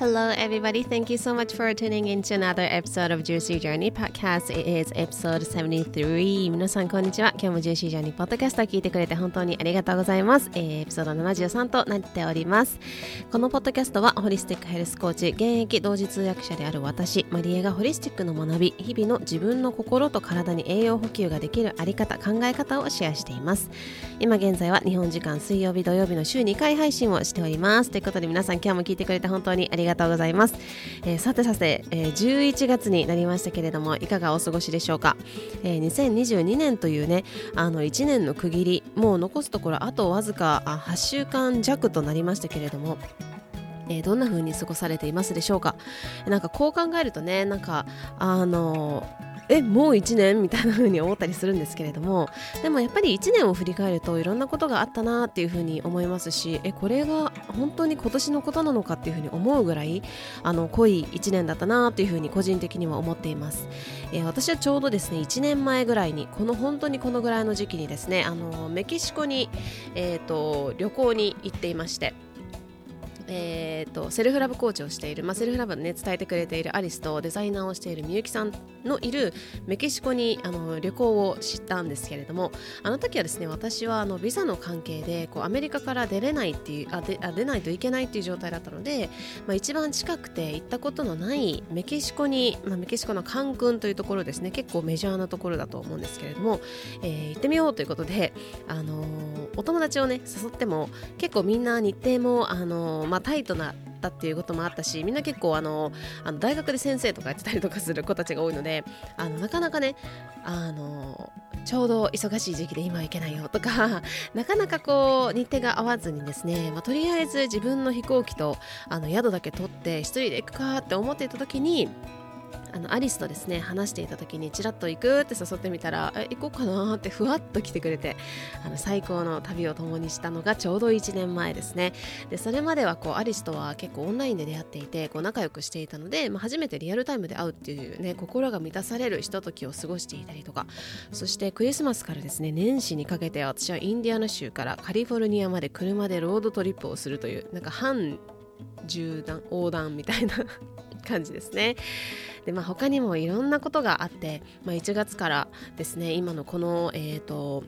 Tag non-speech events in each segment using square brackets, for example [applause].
Hello, everybody. Thank you so much for tuning in to another episode of Juicy Journey Podcast. It is episode 73. 皆さん、こんにちは。今日も Juicy Journey Podcast を聞いてくれて本当にありがとうございます。えー、エピソード73となっております。このポッドキャストは、ホリスティックヘルスコーチ、現役同時通訳者である私、マリエがホリスティックの学び、日々の自分の心と体に栄養補給ができるあり方、考え方をシェアしています。今現在は日本時間水曜日、土曜日の週2回配信をしております。ということで皆さん、今日も聞いてくれて本当にありがとうございます。がとうございます、えー、さてさて、えー、11月になりましたけれどもいかがお過ごしでしょうか、えー、2022年というねあの1年の区切りもう残すところあとわずか8週間弱となりましたけれどもえ、どんな風に過ごされていますでしょうか？なんかこう考えるとねなんかあのえもう1年みたいな風に思ったりするんですけれども [laughs] でもやっぱり1年を振り返るといろんなことがあったなっていう風に思いますしえこれが本当に今年のことなのかっていう風に思うぐらいあの濃い1年だったなっていう風に個人的には思っています、え、私はちょうどですね1年前ぐらいにこの本当にこのぐらいの時期にですねあのメキシコに、えーと旅行に行っていまして。えーと、セルフラブコーチをしている、まあ、セルフラブね伝えてくれているアリスとデザイナーをしているみゆきさんのいるメキシコにあの旅行を知ったんですけれどもあの時はですね私はあのビザの関係でこうアメリカから出れないっていうあであ出ないといけないっていう状態だったので、まあ、一番近くて行ったことのないメキシコに、まあ、メキシコのカンクンというところですね結構メジャーなところだと思うんですけれども、えー、行ってみようということで、あのー、お友達をね誘っても結構みんな日程も、あのまあタイトなったっていうこともあったしみんな結構あのあの大学で先生とかやってたりとかする子たちが多いのであのなかなかねあのちょうど忙しい時期で今行けないよとか [laughs] なかなかこう日程が合わずにですね、まあ、とりあえず自分の飛行機とあの宿だけ取って一人で行くかって思っていた時にあのアリスとですね話していた時にちらっと行くって誘ってみたらえ行こうかなってふわっと来てくれてあの最高の旅を共にしたのがちょうど1年前ですね。でそれまではこうアリスとは結構オンラインで出会っていてこう仲良くしていたので、まあ、初めてリアルタイムで会うっていうね心が満たされるひとときを過ごしていたりとか。そしてクリスマスからですね年始にかけて私はインディアナ州からカリフォルニアまで車でロードトリップをするというなんか半縦断横断みたいな感じですね。でまあ、他にもいろんなことがあって、まあ、1月からですね今のこの、えーと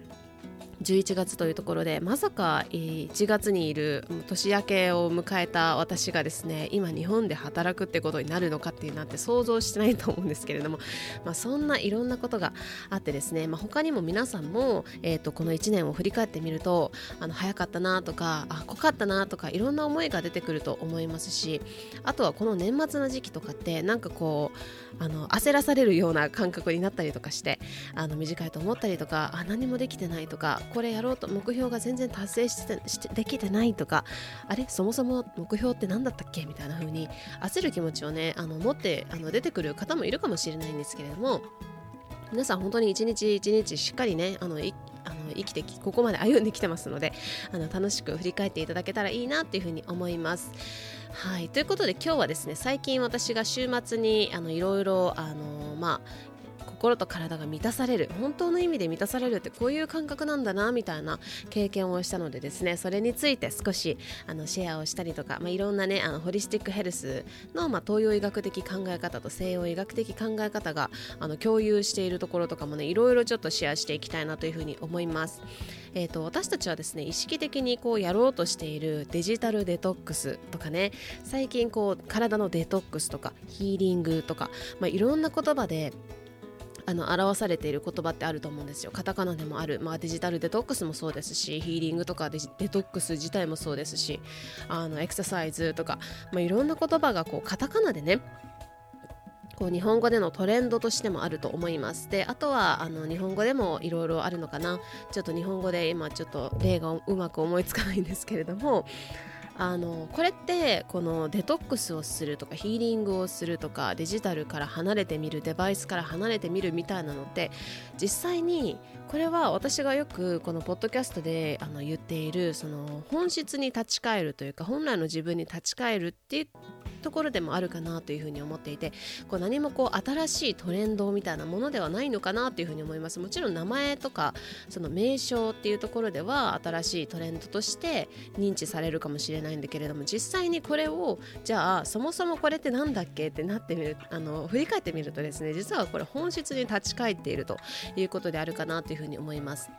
11月というところでまさか1月にいる年明けを迎えた私がですね今日本で働くってことになるのかっていうなんて想像してないと思うんですけれども、まあ、そんないろんなことがあってですね、まあ、他にも皆さんも、えーと、この1年を振り返ってみるとあの早かったなとかあ濃かったなとかいろんな思いが出てくると思いますしあとはこの年末の時期とかってなんかこうあの焦らされるような感覚になったりとかしてあの短いと思ったりとかあ何もできてないとかこれやろうと目標が全然達成してしてできてないとかあれそもそも目標って何だったっけみたいな風に焦る気持ちをねあの持ってあの出てくる方もいるかもしれないんですけれども皆さん本当に一日一日しっかりねあのあの生きてきここまで歩んできてますのであの楽しく振り返っていただけたらいいなっていうふうに思います。はいということで今日はですね最近私が週末にあのいろいろあのまあ心と体が満たされる本当の意味で満たされるってこういう感覚なんだなみたいな経験をしたのでですねそれについて少しあのシェアをしたりとか、まあ、いろんなねあのホリスティックヘルスの、まあ、東洋医学的考え方と西洋医学的考え方があの共有しているところとかもねいろいろちょっとシェアしていきたいなというふうに思います。えーと、私たちはですね意識的にこうやろうとしているデジタルデトックスとかね最近こう体のデトックスとかヒーリングとか、まあ、いろんな言葉であの表されている言葉ってあると思うんですよ。カタカナでもある、まあ、デジタルデトックスもそうですしヒーリングとかデデトックス自体もそうですしあのエクササイズとか、まあ、いろんな言葉がこうカタカナでねこう日本語でのトレンドとしてもあると思います。であとはあの日本語でもいろいろあるのかな。ちょっと日本語で今ちょっと例がうまく思いつかないんですけれどもあのこれってこのデトックスをするとかヒーリングをするとかデジタルから離れてみるデバイスから離れてみるみたいなのって実際にこれは私がよくこのポッドキャストであの言っているその本質に立ち返るというか本来の自分に立ち返るっていうところでもあるかなというふうに思っていてこう何もこう新しいトレンドみたいなものではないのかなというふうに思いますもちろん名前とかその名称っていうところでは新しいトレンドとして認知されるかもしれないんだけれども実際にこれをじゃあそもそもこれって何だっけってなってみるあの振り返ってみるとですね実はこれ本質に立ち返っているということであるかなというふうに思います。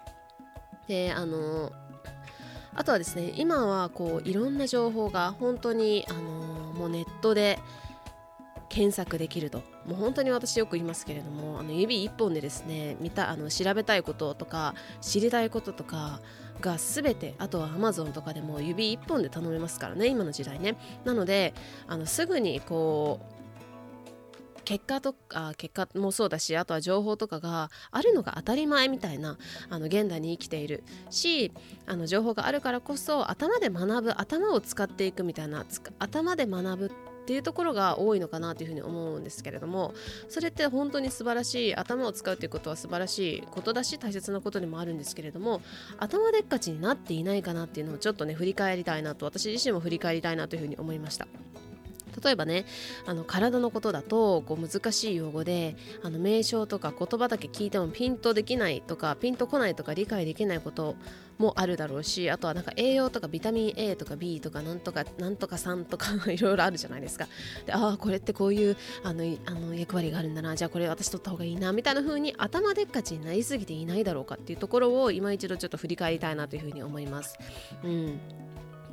であのあとはですね今はこういろんな情報が本当にあのもうネットで検索できると。もう本当に私よく言いますけれどもあの指一本でですね見たあの調べたいこととか知りたいこととかが全てあとは Amazon とかでも指一本で頼めますからね今の時代ね。なのであのすぐにこう結果とか結果もそうだしあとは情報とかがあるのが当たり前みたいなあの現代に生きているしあの情報があるからこそ頭で学ぶ頭を使っていくみたいな頭で学ぶっていうところが多いのかなというふうに思うんですけれどもそれって本当に素晴らしい頭を使うということは素晴らしいことだし大切なことでもあるんですけれども頭でっかちになっていないかなっていうのをちょっとね振り返りたいなと私自身も振り返りたいなというふうに思いました。例えばねあの体のことだとこう難しい用語であの名称とか言葉だけ聞いてもピンとできないとかピンとこないとか理解できないこともあるだろうしあとはなんか栄養とかビタミン A とか B とかなんとかなんとか3とか [laughs] いろいろあるじゃないですか。でああこれってこういうあのあの役割があるんだな。じゃあこれ私取った方がいいなみたいな風に頭でっかちになりすぎていないだろうかっていうところを今一度ちょっと振り返りたいなというふうに思います。うん。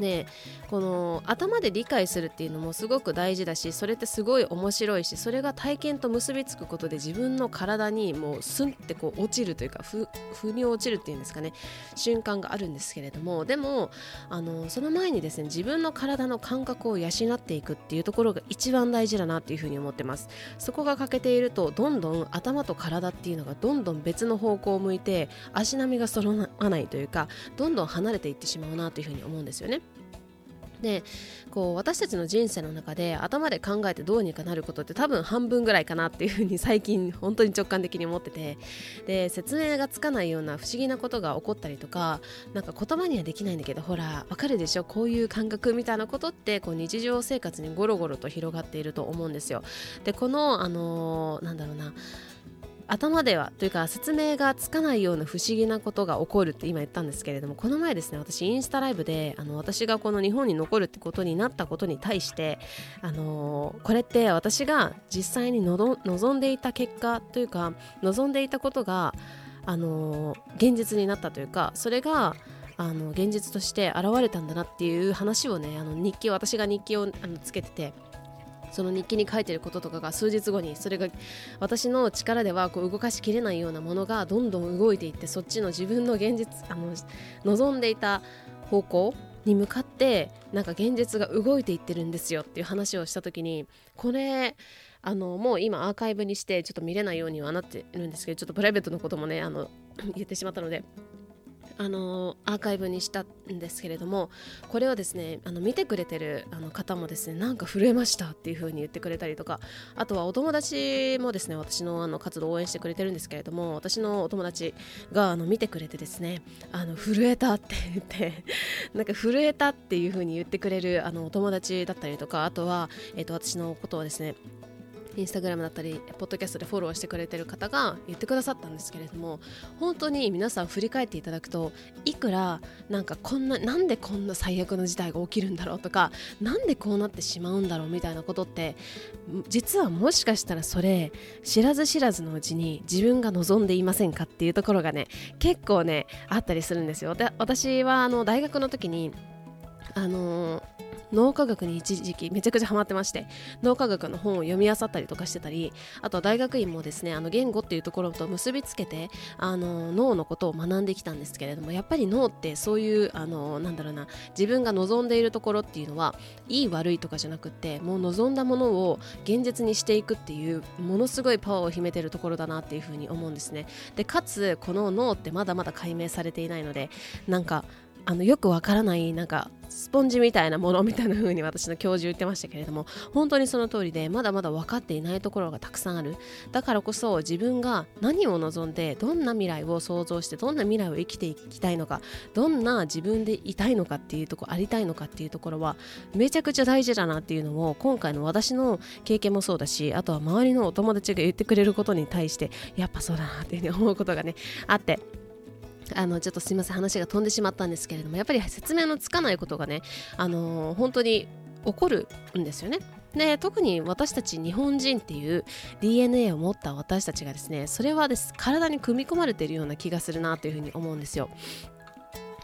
でこの頭で理解するっていうのもすごく大事だしそれってすごい面白いしそれが体験と結びつくことで自分の体にもうスンってこう落ちるというかふ腑に落ちるっていうんですかね瞬間があるんですけれどもでもあのその前にですね自分の体の感覚を養っていくっていうところが一番大事だなっていうふうに思ってますそこが欠けているとどんどん頭と体っていうのがどんどん別の方向を向いて足並みが揃わないというかどんどん離れていってしまうなというふうに思うんですよね。でこう私たちの人生の中で頭で考えてどうにかなることって多分半分ぐらいかなっていうふうに最近本当に直感的に思っててで説明がつかないような不思議なことが起こったりとかなんか言葉にはできないんだけどほらわかるでしょ？こういう感覚みたいなことってこう日常生活にゴロゴロと広がっていると思うんですよ。でこのあのー、なんだろうな頭ではというか説明がつかないような不思議なことが起こるって今言ったんですけれどもこの前ですね私インスタライブであの私がこの日本に残るってことになったことに対してあのー、これって私が実際に望んでいた結果というか望んでいたことがあのー、現実になったというかそれがあの現実として現れたんだなっていう話をねあの日記私が日記をあのつけててその日記に書いてることとかが数日後にそれが私の力ではこう動かしきれないようなものがどんどん動いていってそっちの自分の現実あの望んでいた方向に向かってなんか現実が動いていってるんですよっていう話をした時にこれあのもう今アーカイブにしてちょっと見れないようにはなってるんですけどちょっとプライベートのこともねあの [laughs] 言ってしまったのであのアーカイブにしたんですけれどもこれをですねあの見てくれてるあの方もですねなんか震えましたっていう風に言ってくれたりとかあとはお友達もですね私のあの活動を応援してくれてるんですけれども私のお友達があの見てくれてですねあの震えたって言って [laughs] なんか震えたっていう風に言ってくれるあのお友達だったりとかあとは、えーと私のことをですねインスタグラムだったりポッドキャストでフォローしてくれてる方が言ってくださったんですけれども本当に皆さん振り返っていただくといくらなんかこんななんでこんな最悪の事態が起きるんだろうとかなんでこうなってしまうんだろうみたいなことって実はもしかしたらそれ知らず知らずのうちに自分が望んでいませんかっていうところがね結構ねあったりするんですよ。で私はあの大学の時にあのー脳科学に一時期めちゃくちゃハマってまして脳科学の本を読み漁ったりとかしてたりあとは大学院もですねあの言語っていうところと結びつけてあの脳のことを学んできたんですけれどもやっぱり脳ってそういうあのなんだろうな自分が望んでいるところっていうのはいい悪いとかじゃなくってもう望んだものを現実にしていくっていうものすごいパワーを秘めてるところだなっていうふうに思うんですね。でかつこの脳ってまだまだ解明されていないのでなんかあのよくわからないなんかスポンジみたいなものみたいな風に私の教授言ってましたけれども本当にその通りでまだまだ分かっていないところがたくさんある。だからこそ自分が何を望んでどんな未来を想像してどんな未来を生きていきたいのかどんな自分でいたいのかっていうとこありたいのかっていうところはめちゃくちゃ大事だなっていうのを今回の私の経験もそうだしあとは周りのお友達が言ってくれることに対してやっぱそうだなっていうふうに思うことがねあって。あのちょっとすみません話が飛んでしまったんですけれどもやっぱり説明のつかないことがね、あのー、本当に起こるんですよね。で特に私たち日本人っていう DNA を持った私たちがですねそれはです体に組み込まれているような気がするなというふうに思うんですよ。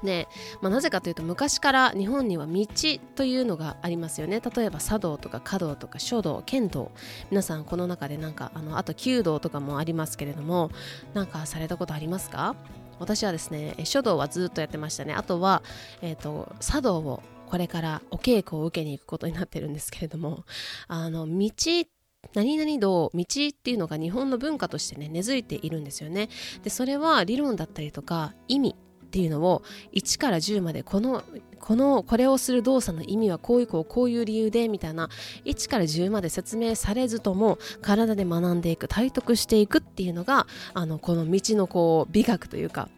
で、まあ、なぜかというと昔から日本には道というのがありますよね例えば茶道とか華道とか書道剣道皆さんこの中でなんかあのあと弓道とかもありますけれどもなんかされたことありますか？私はですね書道はずっとやってましたね。あとは、えーと、茶道をこれからお稽古を受けに行くことになってるんですけれどもあの道何々道道っていうのが日本の文化としてね根付いているんですよね。でそれは理論だったりとか意味っていうのを1から10までこのこのこれをする動作の意味はこういうこうこういう理由でみたいな1から10まで説明されずとも体で学んでいく体得していくっていうのがあのこの道のこう美学というか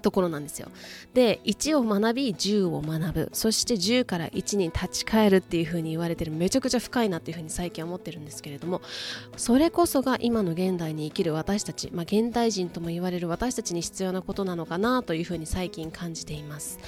ところなんですよ。で1を学び10を学ぶそして10から1に立ち返るっていう風に言われてるめちゃくちゃ深いなっていう風に最近思ってるんですけれどもそれこそが今の現代に生きる私たち、まあ、現代人とも言われる私たちに必要なことなのかなという風に最近感じています。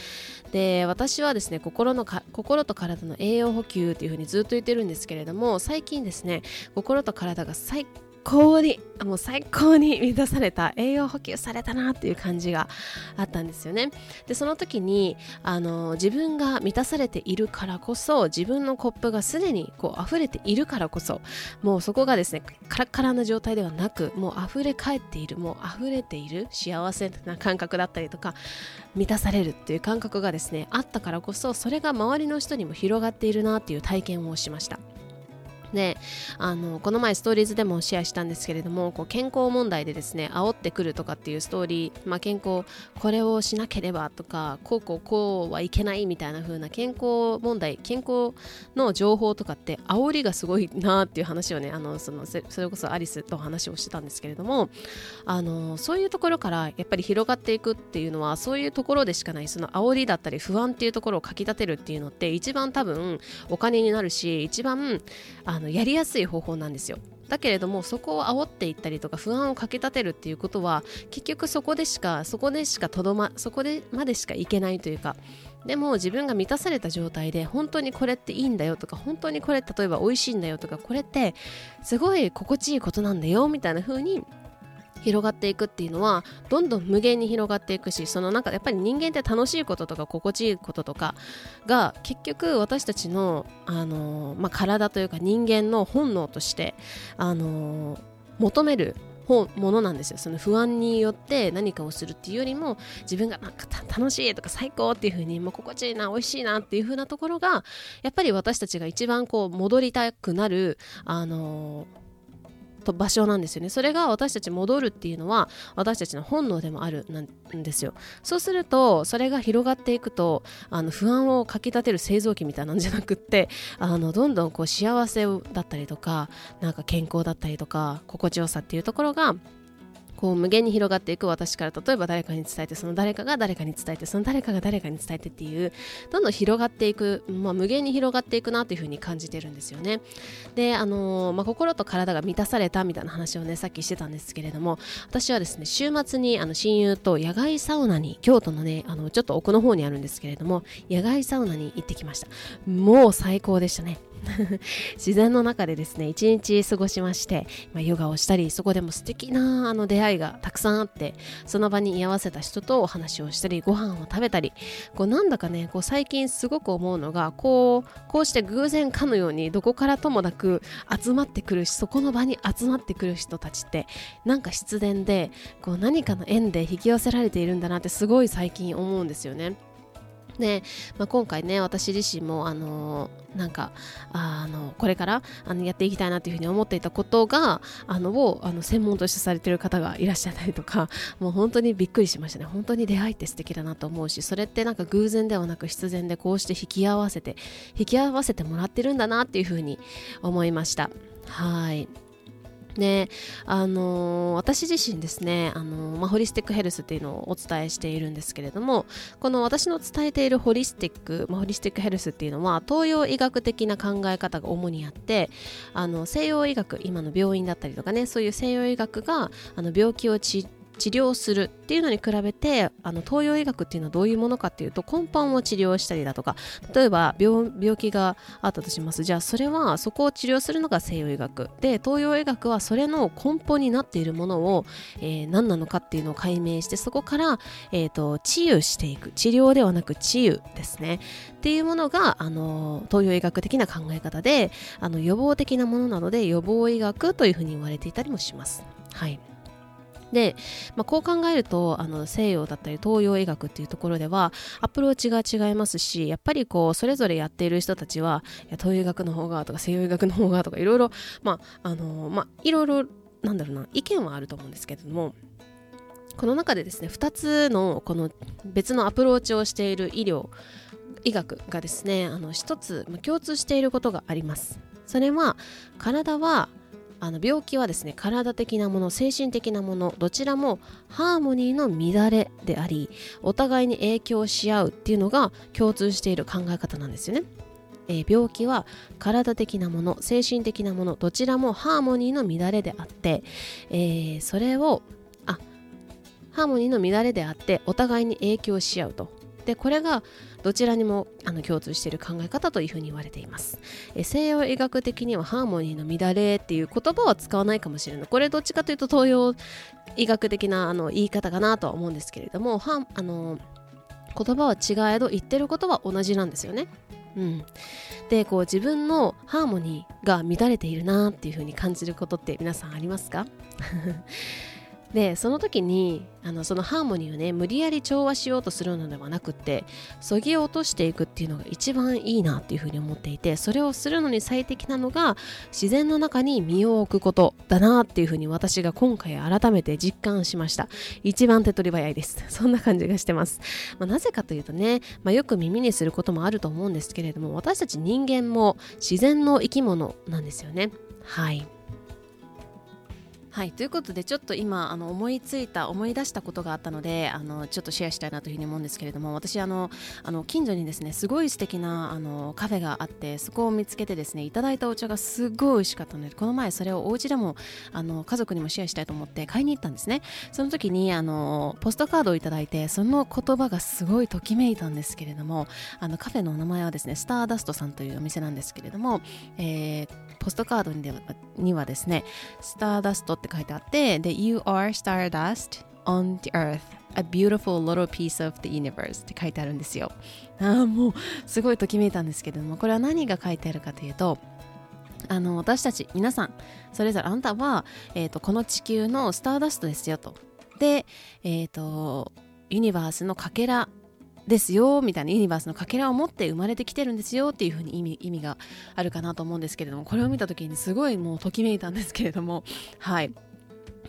で私はですね心の心と体の栄養補給っていう風にずっと言ってるんですけれども最近ですね心と体が最高にもう最高に満たされた栄養補給されたなっていう感じがあったんですよね。でその時にあの自分が満たされているからこそ自分のコップがすでにこう溢れているからこそもうそこがですねカラッカラな状態ではなくもう溢れ返っているもう溢れている幸せな感覚だったりとか満たされるっていう感覚がですねあったからこそそれが周りの人にも広がっているなっていう体験をしました。であのこの前ストーリーズでもシェアしたんですけれどもこう健康問題でですね煽ってくるとかっていうストーリー、まあ、健康これをしなければとかこうこうこうはいけないみたいな風な健康問題健康の情報とかって煽りがすごいなっていう話をねあのそのそれこそアリスと話をしてたんですけれどもあのそういうところからやっぱり広がっていくっていうのはそういうところでしかないその煽りだったり不安っていうところをかき立てるっていうのって一番多分お金になるし一番あのやりやすい方法なんですよ。だけれどもそこを煽っていったりとか不安をかきたてるっていうことは結局そこでしかそこでしかとどまそこでまでしかいけないというかでも自分が満たされた状態で本当にこれっていいんだよとか本当にこれ例えば美味しいんだよとかこれってすごい心地いいことなんだよみたいな風に広がっていくっていうのはどんどん無限に広がっていくしそのなんかやっぱり人間って楽しいこととか心地いいこととかが結局私たちの、あのまあ、体というか人間の本能として、あの求めるものなんですよ。その不安によって何かをするっていうよりも自分がなんか楽しいとか最高っていう風にもう心地いいな美味しいなっていう風なところがやっぱり私たちが一番こう戻りたくなるあのーと場所なんですよね。それが私たち戻るっていうのは私たちの本能でもあるなんですよ。そうするとそれが広がっていくとあの不安をかきたてる製造機みたいなんじゃなくってあのどんどんこう幸せだったりとかなんか健康だったりとか心地よさっていうところがこう無限に広がっていく私から例えば誰かに伝えてその誰かが誰かに伝えてその誰かが誰かに伝えてっていうどんどん広がっていく、まあ、無限に広がっていくなというふうに感じてるんですよね。であのー、まあ、心と体が満たされたみたいな話をねさっきしてたんですけれども私はですね週末にあの親友と野外サウナに京都のねあのちょっと奥の方にあるんですけれども野外サウナに行ってきました。もう最高でしたね。[laughs] 自然の中でですね一日過ごしまして、まあ、ヨガをしたりそこでも素敵なあの出会いがたくさんあってその場に居合わせた人とお話をしたりご飯を食べたりこうなんだかねこう最近すごく思うのがこうこうして偶然かのようにどこからともなく集まってくるしそこの場に集まってくる人たちってなんか必然でこう何かの縁で引き寄せられているんだなってすごい最近思うんですよね。で、まあ、今回ね私自身もあのなんかあのこれからあのやっていきたいなというふうに思っていたことがあのをあの専門としてされている方がいらっしゃったりとか [laughs] もう本当にびっくりしましたね。本当に出会いって素敵だなと思うしそれってなんか偶然ではなく必然でこうして引き合わせて引き合わせてもらってるんだなっていうふうに思いました。はい。であのー、私自身ですね、あのー、まあ、ホリスティックヘルスっていうのをお伝えしているんですけれどもこの私の伝えているホリスティック、まあ、ホリスティックヘルスっていうのは東洋医学的な考え方が主にあってあの西洋医学今の病院だったりとかねそういう西洋医学があの病気を治治療するっていうのに比べてあの東洋医学っていうのはどういうものかっていうと根本を治療したりだとか例えば病気があったとします。じゃあそれはそこを治療するのが西洋医学。で東洋医学はそれの根本になっているものを、えー、何なのかっていうのを解明してそこから、えーと、治癒していく。治療ではなく治癒ですね。っていうものがあの東洋医学的な考え方であの予防的なものなので予防医学というふうに言われていたりもします。はい。で、まあ、こう考えるとあの西洋だったり東洋医学っていうところではアプローチが違いますしやっぱりこうそれぞれやっている人たちはいや東洋医学の方がとか西洋医学の方がとかいろいろまああのまあいろいろなんだろうな意見はあると思うんですけれどもこの中でですね2つのこの別のアプローチをしている医療医学がですねあの1つ共通していることがあります。それは体はあの病気はですね体的なもの精神的なものどちらもハーモニーの乱れでありお互いに影響し合うっていうのが共通している考え方なんですよね。えー、病気は体的なもの精神的なものどちらもハーモニーの乱れであって、えー、それをあハーモニーの乱れであってお互いに影響し合うとでこれがどちらにもあの共通している考え方というふうに言われています。え西洋医学的にはハーモニーの乱れっていう言葉は使わないかもしれない。これどっちかというと東洋医学的なあの言い方かなとは思うんですけれどもはあの言葉は違えど言ってることは同じなんですよね。うん、でこう自分のハーモニーが乱れているなっていう風に感じることって皆さんありますか？でその時にあのそのハーモニーをね無理やり調和しようとするのではなくってそぎ落としていくっていうのが一番いいなっていうふうに思っていてそれをするのに最適なのが自然の中に身を置くことだなっていうふうに私が今回改めて実感しました。一番手っ取り早いです。そんな感じがしてます、まあ、なぜかというとね、まあ、よく耳にすることもあると思うんですけれども私たち人間も自然の生き物なんですよね。はい。はいということでちょっと今あの思いついた思い出したことがあったのであのちょっとシェアしたいなというふうに思うんですけれども私あのあの近所にですねすごい素敵なあなカフェがあってそこを見つけてですねいただいたお茶がすごい美味しかったのでこの前それをお家でもあの家族にもシェアしたいと思って買いに行ったんですね。その時にあのポストカードをいただいてその言葉がすごいときめいたんですけれどもあのカフェのお名前はですねスターダストさんというお店なんですけれども、えー、ポストカードにはにはですねスターダストって書いてあってで You are stardust on the earth. A beautiful little piece of the universe って書いてあるんですよ。ああもうすごいときめいたんですけどもこれは何が書いてあるかというとあの私たち皆さんそれぞれあなたは、えーと、この地球のスターダストですよと。で、えーとユニバースのかけらですよみたいなユニバースのかけらを持って生まれてきてるんですよっていうふうに意味意味があるかなと思うんですけれどもこれを見た時にすごいもうときめいたんですけれども。[laughs] はい。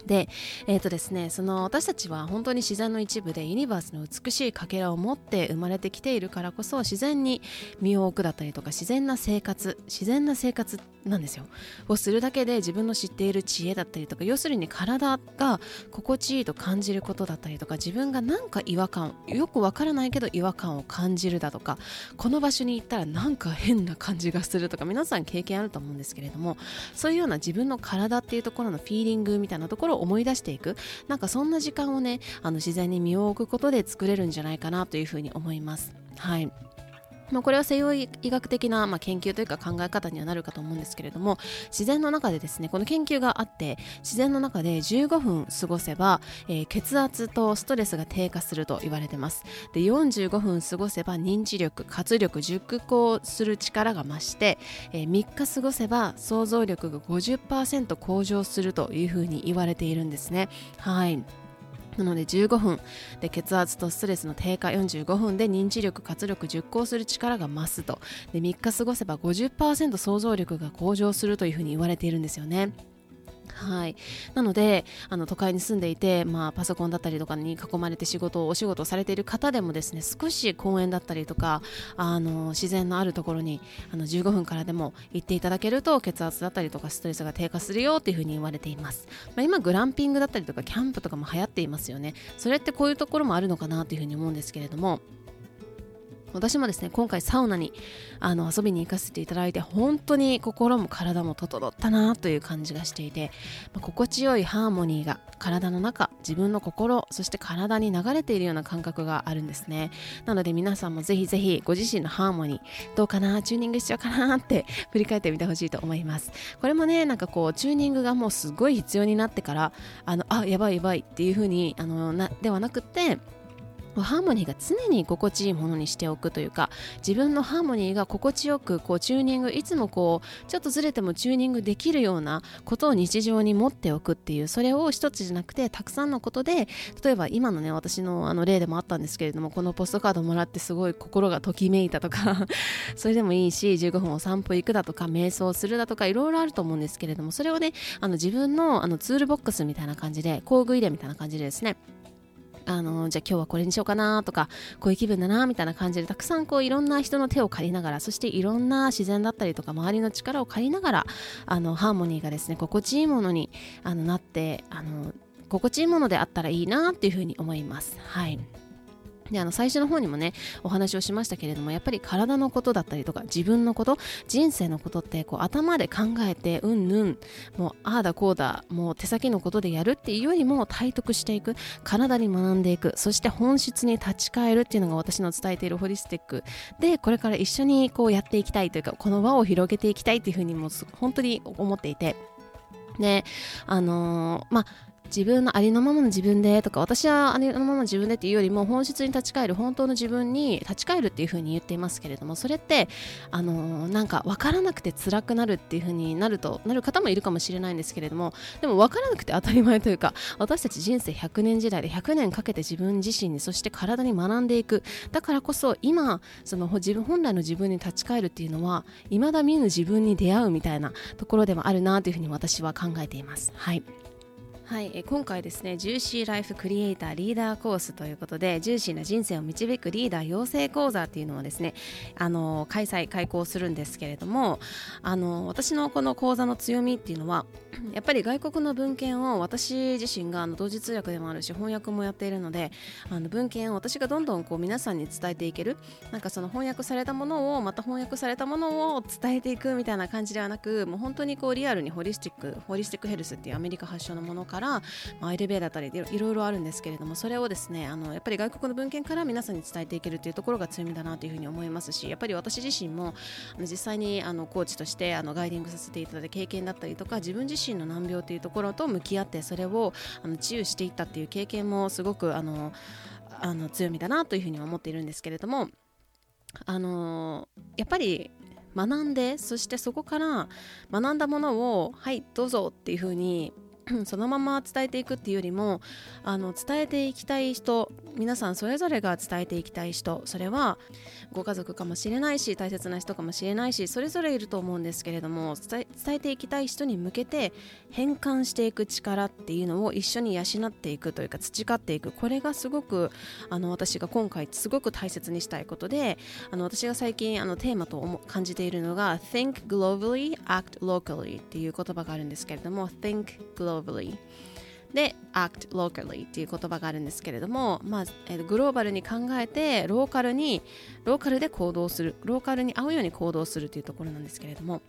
で、えーとですね、その私たちは本当に自然の一部でユニバースの美しいかけらを持って生まれてきているからこそ自然に身を置くだったりとか自然な生活自然な生活なんですよ。をするだけで自分の知っている知恵だったりとか要するに体が心地いいと感じることだったりとか自分がなんか違和感よくわからないけど違和感を感じるだとかこの場所に行ったらなんか変な感じがするとか皆さん経験あると思うんですけれどもそういうような自分の体っていうところのフィーリングみたいなところを思い出していく。なんかそんな時間をねあの自然に身を置くことで作れるんじゃないかなというふうに思います。はい。まあ、これは西洋医学的な、まあ、研究というか考え方にはなるかと思うんですけれども自然の中でですねこの研究があって自然の中で15分過ごせば、えー、血圧とストレスが低下すると言われてます。で45分過ごせば認知力活力熟考する力が増して、えー、3日過ごせば想像力が50%向上するというふうに言われているんですね。はい。なので15分で血圧とストレスの低下45分で認知力活力熟考する力が増すとで3日過ごせば50%想像力が向上するというふうに言われているんですよね。はい、なのであの都会に住んでいて、まあ、パソコンだったりとかに囲まれて仕事をお仕事をされている方でもですね少し公園だったりとかあの自然のあるところにあの15分からでも行っていただけると血圧だったりとかストレスが低下するよっていうふうに言われています、まあ、今グランピングだったりとかキャンプとかも流行っていますよね。それってこういうところもあるのかなというふうに思うんですけれども私もですね今回サウナにあの遊びに行かせていただいて本当に心も体も整ったなという感じがしていて、まあ、心地よいハーモニーが体の中自分の心そして体に流れているような感覚があるんですね。なので皆さんもぜひぜひご自身のハーモニーどうかなチューニングしようかなって振り返ってみてほしいと思います。これもねなんかこうチューニングがもうすごい必要になってからあのあやばいやばいっていう風にあのなではなくてハーモニーが常に心地いいものにしておくというか自分のハーモニーが心地よくこうチューニングいつもこうちょっとずれてもチューニングできるようなことを日常に持っておくっていうそれを一つじゃなくてたくさんのことで例えば今のね私のあの例でもあったんですけれどもこのポストカードもらってすごい心がときめいたとか [laughs] それでもいいし15分お散歩行くだとか瞑想するだとかいろいろあると思うんですけれどもそれをねあの自分のあのツールボックスみたいな感じで工具入れみたいな感じでですねあのじゃあ今日はこれにしようかなとかこういう気分だなみたいな感じでたくさんこういろんな人の手を借りながらそしていろんな自然だったりとか周りの力を借りながらあのハーモニーがですね心地いいものにあのなってあの心地いいものであったらいいなっていうふうに思います。はいであの最初の方にもねお話をしましたけれどもやっぱり体のことだったりとか自分のこと人生のことってこう頭で考えてうんぬんもうああだこうだもう手先のことでやるっていうよりも体得していく体に学んでいくそして本質に立ち返るっていうのが私の伝えているホリスティック。でこれから一緒にこうやっていきたいというかこの輪を広げていきたいっていうふうにも本当に思っていて。であのー、まあ自分のありのままの自分でとか私はありのままの自分でっていうよりも本質に立ち返る本当の自分に立ち返るっていう風に言っていますけれどもそれってあのなんか分からなくて辛くなるっていう風になるとなる方もいるかもしれないんですけれどもでも分からなくて当たり前というか私たち人生100年時代で100年かけて自分自身にそして体に学んでいくだからこそ今その自分本来の自分に立ち返るっていうのは未だ見ぬ自分に出会うみたいなところでもあるなというふうに私は考えています。はいはい、え今回ですね、ジューシーライフクリエイターリーダーコースということで、ジューシーな人生を導くリーダー養成講座っていうのをですね、あの開催、開講するんですけれども、あの私のこの講座の強みっていうのは、[clears throat] やっぱり外国の文献を私自身があの同時通訳でもあるし、翻訳もやっているので、あの文献を私がどんどんこう皆さんに伝えていける、なんかその翻訳されたものを、また翻訳されたものを伝えていくみたいな感じではなく、もう本当にこうリアルにホリスティック、ホリスティックヘルスっていうアメリカ発祥のものから、まあ、アイルベだったりいろいろあるんですけれどもそれをですねあのやっぱり外国の文献から皆さんに伝えていけるというところが強みだなというふうに思いますしやっぱり私自身もあの実際にあのコーチとしてあのガイディングさせていただいた経験だったりとか自分自身の難病というところと向き合ってそれをあの治癒していったっていう経験もすごくあのあの強みだなというふうに思っているんですけれどもあのやっぱり学んでそしてそこから学んだものをはいどうぞっていうふうにそのまま伝えていくっていうよりもあの伝えていきたい人皆さんそれぞれが伝えていきたい人それはご家族かもしれないし大切な人かもしれないしそれぞれいると思うんですけれども伝えていきたい人に向けて変換していく力っていうのを一緒に養っていくというか培っていく。これがすごくあの私が今回すごく大切にしたいことであの私が最近あのテーマと感じているのが Think globally, act locally っていう言葉があるんですけれども Think globally globally で act locally っていう言葉があるんですけれども、まあえー、グローバルに考えてローカルにローカルで行動するローカルに合うように行動するというところなんですけれども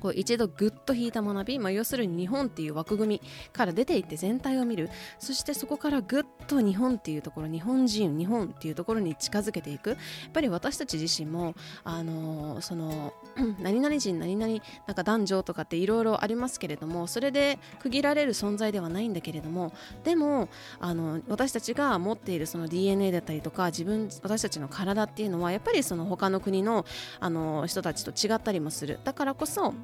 こう一度ぐっと引いた学び、まあ、要するに日本っていう枠組みから出ていって全体を見る。そしてそこからぐっと日本っていうところ日本人日本っていうところに近づけていく。やっぱり私たち自身もあのー、その [clears throat] 何々人何々なんか男女とかっていろいろありますけれどもそれで区切られる存在ではないんだけれどもでもあの私たちが持っているその DNA だったりとか自分私たちの体っていうのはやっぱりその他の国のあの人たちと違ったりもする。だからこそ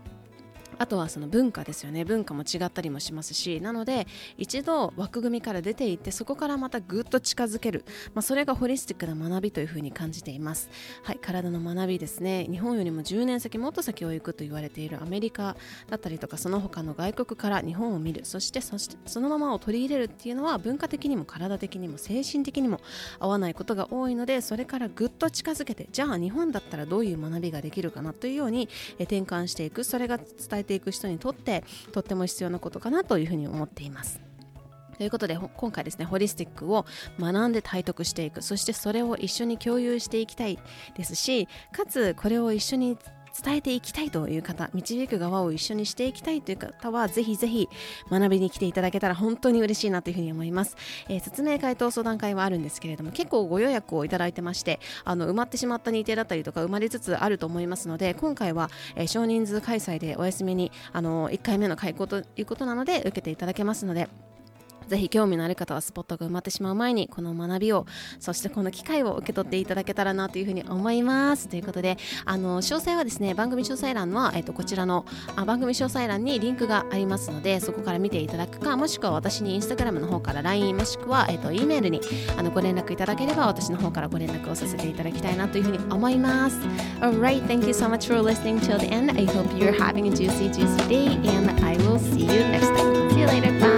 あとはその文化ですよね。文化も違ったりもしますしなので一度枠組みから出ていってそこからまたぐっと近づける、まあ、それがホリスティックな学びというふうに感じています。はい体の学びですね。日本よりも10年先もっと先を行くと言われているアメリカだったりとかその他の外国から日本を見る。そしてそしてそのままを取り入れるっていうのは文化的にも体的にも精神的にも合わないことが多いのでそれからぐっと近づけてじゃあ日本だったらどういう学びができるかなというように転換していく。それが伝えてていく人にとってとっても必要なことかなというふうに思っています。ということで今回ですねホリスティックを学んで体得していくそしてそれを一緒に共有していきたいですしかつこれを一緒に伝えていきたいという方導く側を一緒にしていきたいという方はぜひぜひ学びに来ていただけたら本当に嬉しいなというふうに思います、えー、説明会と相談会はあるんですけれども結構ご予約をいただいてましてあの埋まってしまった日程だったりとか生まれつつあると思いますので今回は、えー、少人数開催でお休みにあの1回目の開講ということなので受けていただけますのでぜひ興味のある方はスポットが埋まってしまう前にこの学びをそしてこの機会を受け取っていただけたらなというふうに思います。ということであの詳細はですね番組詳細欄は、えっと、こちらのあ番組詳細欄にリンクがありますのでそこから見ていただくかもしくは私にインスタグラムの方から LINE もしくは、えっと、E メールにあのご連絡いただければ私の方からご連絡をさせていただきたいなというふうに思います。Alright, thank you so much for listening till the end. I hope you're having a juicy juicy day and I will see you next time. See you later, bye.